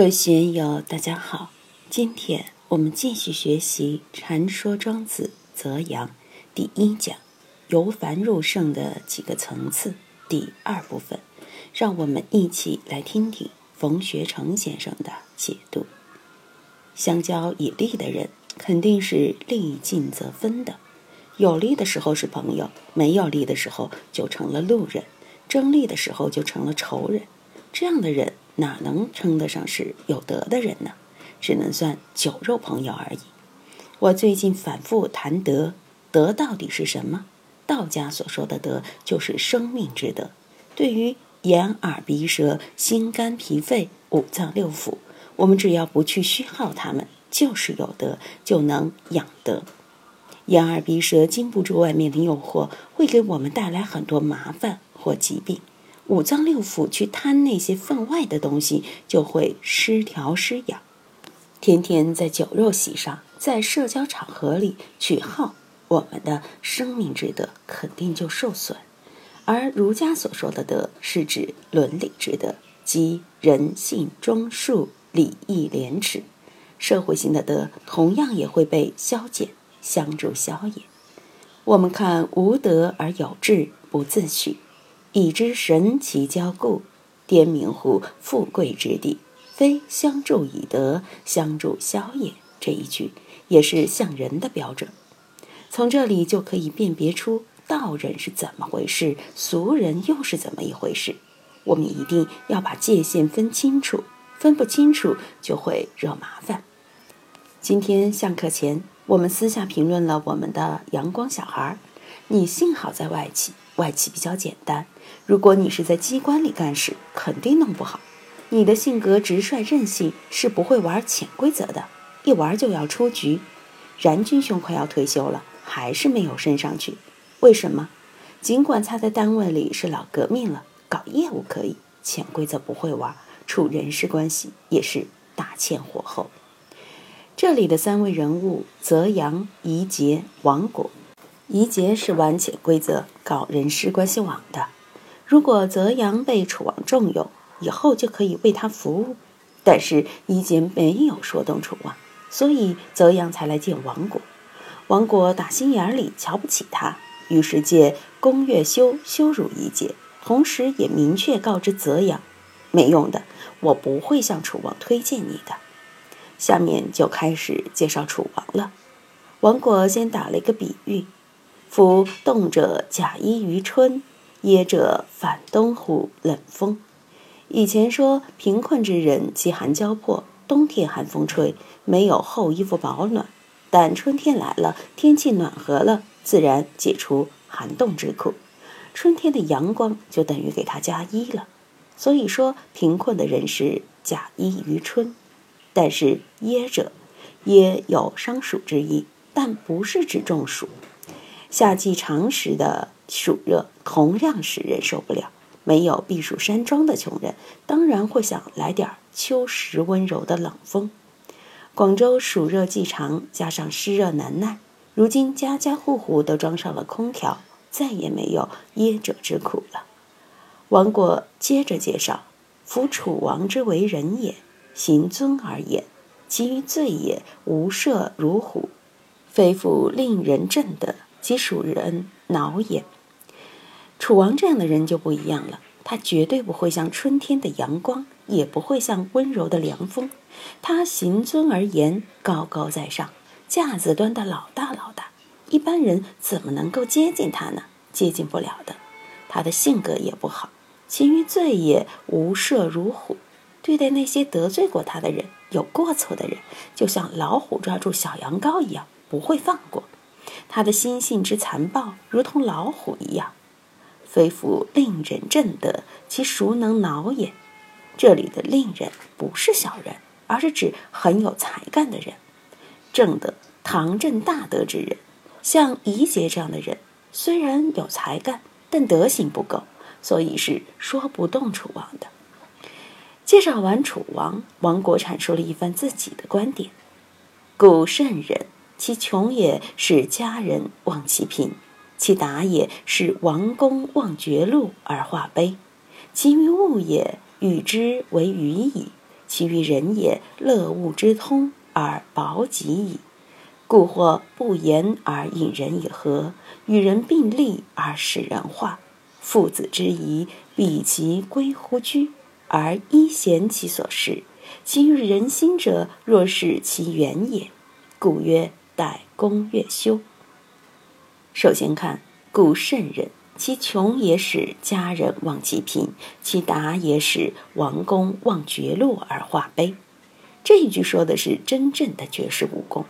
各位学友，大家好。今天我们继续学习《禅说庄子泽阳》第一讲“由凡入圣”的几个层次第二部分，让我们一起来听听冯学成先生的解读。相交以利的人，肯定是利尽则分的。有利的时候是朋友，没有利的时候就成了路人；争利的时候就成了仇人。这样的人。哪能称得上是有德的人呢？只能算酒肉朋友而已。我最近反复谈德，德到底是什么？道家所说的德，就是生命之德。对于眼耳鼻舌心肝脾肺五脏六腑，我们只要不去虚耗它们，就是有德，就能养德。眼耳鼻舌经不住外面的诱惑，会给我们带来很多麻烦或疾病。五脏六腑去贪那些分外的东西，就会失调失养。天天在酒肉席上，在社交场合里去耗我们的生命之德，肯定就受损。而儒家所说的德，是指伦理之德，即仁、信、忠、恕、礼、义、廉耻。社会性的德，同样也会被消减，相助消也。我们看无德而有志，不自取。以知神奇交故，颠明乎富贵之地，非相助以德，相助消也。这一句也是像人的标准。从这里就可以辨别出道人是怎么回事，俗人又是怎么一回事。我们一定要把界限分清楚，分不清楚就会惹麻烦。今天上课前，我们私下评论了我们的阳光小孩儿，你幸好在外企。外企比较简单，如果你是在机关里干事，肯定弄不好。你的性格直率任性，是不会玩潜规则的，一玩就要出局。然军兄快要退休了，还是没有升上去，为什么？尽管他在单位里是老革命了，搞业务可以，潜规则不会玩，处人事关系也是大欠火候。这里的三位人物：泽阳、宜节、王果。宜节是玩潜规则、搞人事关系网的。如果泽阳被楚王重用，以后就可以为他服务。但是宜节没有说动楚王，所以泽阳才来见王果。王果打心眼里瞧不起他，于是借宫越修羞辱宜节，同时也明确告知泽阳：没用的，我不会向楚王推荐你的。下面就开始介绍楚王了。王果先打了一个比喻。夫动者假衣于春，噎者反冬乎冷风。以前说贫困之人饥寒交迫，冬天寒风吹，没有厚衣服保暖；但春天来了，天气暖和了，自然解除寒冻之苦。春天的阳光就等于给他加衣了。所以说，贫困的人是假衣于春。但是噎者，噎有伤暑之意，但不是指中暑。夏季长时的暑热同样使人受不了。没有避暑山庄的穷人，当然会想来点秋时温柔的冷风。广州暑热季长，加上湿热难耐，如今家家户户都装上了空调，再也没有噎者之苦了。王国接着介绍：夫楚王之为人也，行尊而言，其于罪也，无赦如虎，非复令人震德。其属人恼也。楚王这样的人就不一样了，他绝对不会像春天的阳光，也不会像温柔的凉风。他行尊而言，高高在上，架子端的老大老大，一般人怎么能够接近他呢？接近不了的。他的性格也不好，其余罪也无赦如虎，对待那些得罪过他的人、有过错的人，就像老虎抓住小羊羔一样，不会放过。他的心性之残暴，如同老虎一样。非夫令人正德，其孰能恼也？这里的令人不是小人，而是指很有才干的人。正德，堂正大德之人，像宜节这样的人，虽然有才干，但德行不够，所以是说不动楚王的。介绍完楚王，王国阐述了一番自己的观点：古圣人。其穷也是家人忘其贫，其达也是王公忘绝路而化悲，其于物也与之为愚矣。其于人也，乐物之通而薄己矣。故或不言而引人以和，与人并立而使人化。父子之谊，必其归乎居，而依贤其所事。其于人心者，若是其远也。故曰：待公乐修。首先看故圣人，其穷也使家人忘其贫，其达也使王公忘绝路而化悲。这一句说的是真正的绝世武功。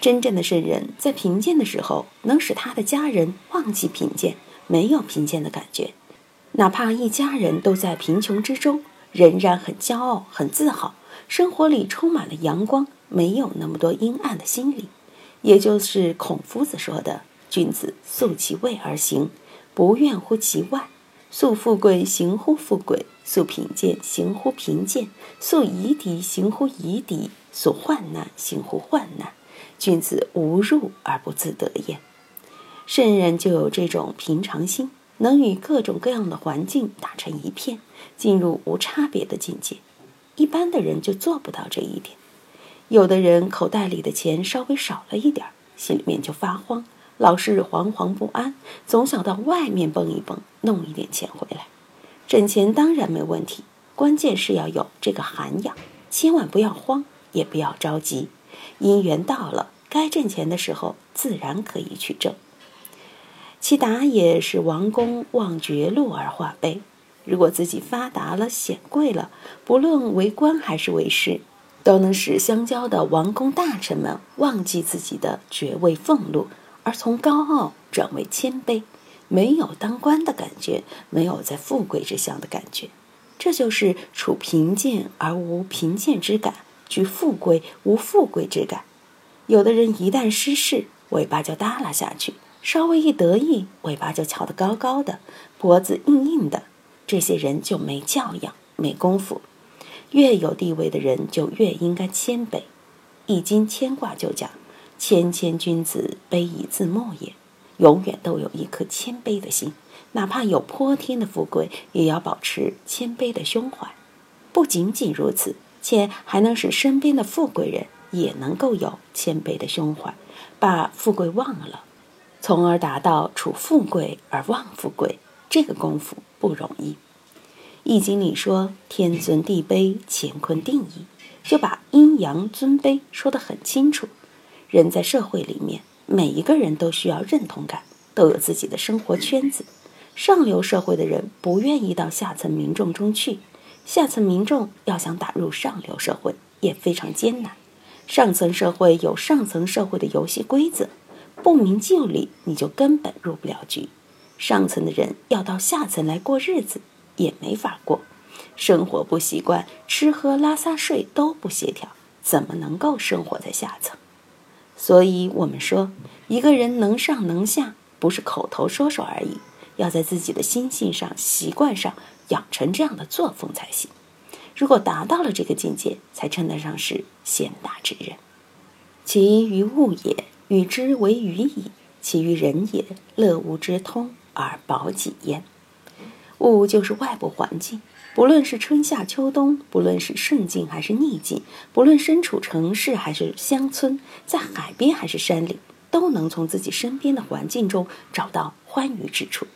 真正的圣人在贫贱的时候，能使他的家人忘记贫贱，没有贫贱的感觉，哪怕一家人都在贫穷之中，仍然很骄傲、很自豪，生活里充满了阳光，没有那么多阴暗的心理。也就是孔夫子说的：“君子素其位而行，不怨乎其外；素富贵，行乎富贵；素贫贱，行乎贫贱；素夷狄，行乎夷狄；素患难，行乎患难。”君子无入而不自得也。圣人就有这种平常心，能与各种各样的环境打成一片，进入无差别的境界。一般的人就做不到这一点。有的人口袋里的钱稍微少了一点，心里面就发慌，老是惶惶不安，总想到外面蹦一蹦，弄一点钱回来。挣钱当然没问题，关键是要有这个涵养，千万不要慌，也不要着急。姻缘到了，该挣钱的时候，自然可以去挣。其达也是王公望绝路而化悲。如果自己发达了、显贵了，不论为官还是为士，都能使相交的王公大臣们忘记自己的爵位俸禄，而从高傲转为谦卑，没有当官的感觉，没有在富贵之乡的感觉。这就是处贫贱而无贫贱之感。居富贵无富贵之感，有的人一旦失势，尾巴就耷拉下去；稍微一得意，尾巴就翘得高高的，脖子硬硬的。这些人就没教养，没功夫。越有地位的人就越应该谦卑。《易经》牵挂就讲：“谦谦君子，卑以自牧也。”永远都有一颗谦卑的心，哪怕有泼天的富贵，也要保持谦卑的胸怀。不仅仅如此。且还能使身边的富贵人也能够有谦卑的胸怀，把富贵忘了，从而达到处富贵而忘富贵。这个功夫不容易。《易经》里说“天尊地卑，乾坤定矣”，就把阴阳尊卑说得很清楚。人在社会里面，每一个人都需要认同感，都有自己的生活圈子。上流社会的人不愿意到下层民众中去。下层民众要想打入上流社会也非常艰难。上层社会有上层社会的游戏规则，不明就里，你就根本入不了局。上层的人要到下层来过日子，也没法过。生活不习惯，吃喝拉撒睡都不协调，怎么能够生活在下层？所以，我们说，一个人能上能下，不是口头说说而已，要在自己的心性上、习惯上。养成这样的作风才行。如果达到了这个境界，才称得上是贤达之人。其于物也，与之为鱼矣；其于人也，乐无之通而保己焉。物就是外部环境，不论是春夏秋冬，不论是顺境还是逆境，不论身处城市还是乡村，在海边还是山里，都能从自己身边的环境中找到欢愉之处。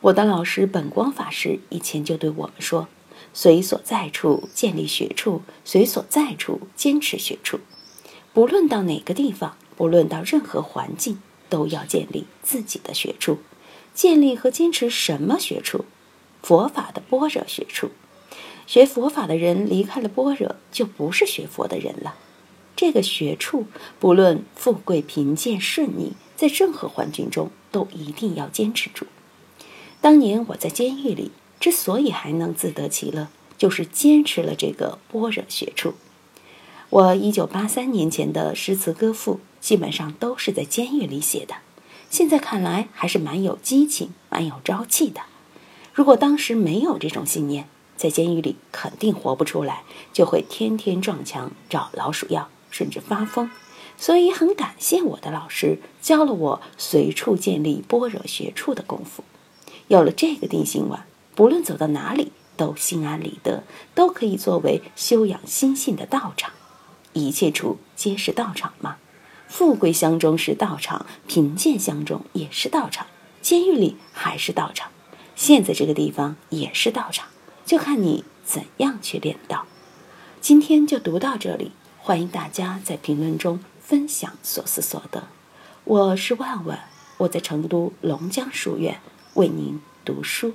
我的老师本光法师以前就对我们说：“随所在处建立学处，随所在处坚持学处。不论到哪个地方，不论到任何环境，都要建立自己的学处。建立和坚持什么学处？佛法的般若学处。学佛法的人离开了般若，就不是学佛的人了。这个学处，不论富贵贫贱顺逆，在任何环境中都一定要坚持住。”当年我在监狱里，之所以还能自得其乐，就是坚持了这个般若学处。我一九八三年前的诗词歌赋，基本上都是在监狱里写的。现在看来，还是蛮有激情、蛮有朝气的。如果当时没有这种信念，在监狱里肯定活不出来，就会天天撞墙找老鼠药，甚至发疯。所以很感谢我的老师，教了我随处建立般若学处的功夫。有了这个定心丸，不论走到哪里，都心安理得，都可以作为修养心性的道场。一切处皆是道场吗？富贵乡中是道场，贫贱乡中也是道场，监狱里还是道场，现在这个地方也是道场，就看你怎样去练道。今天就读到这里，欢迎大家在评论中分享所思所得。我是万万，我在成都龙江书院为您读书。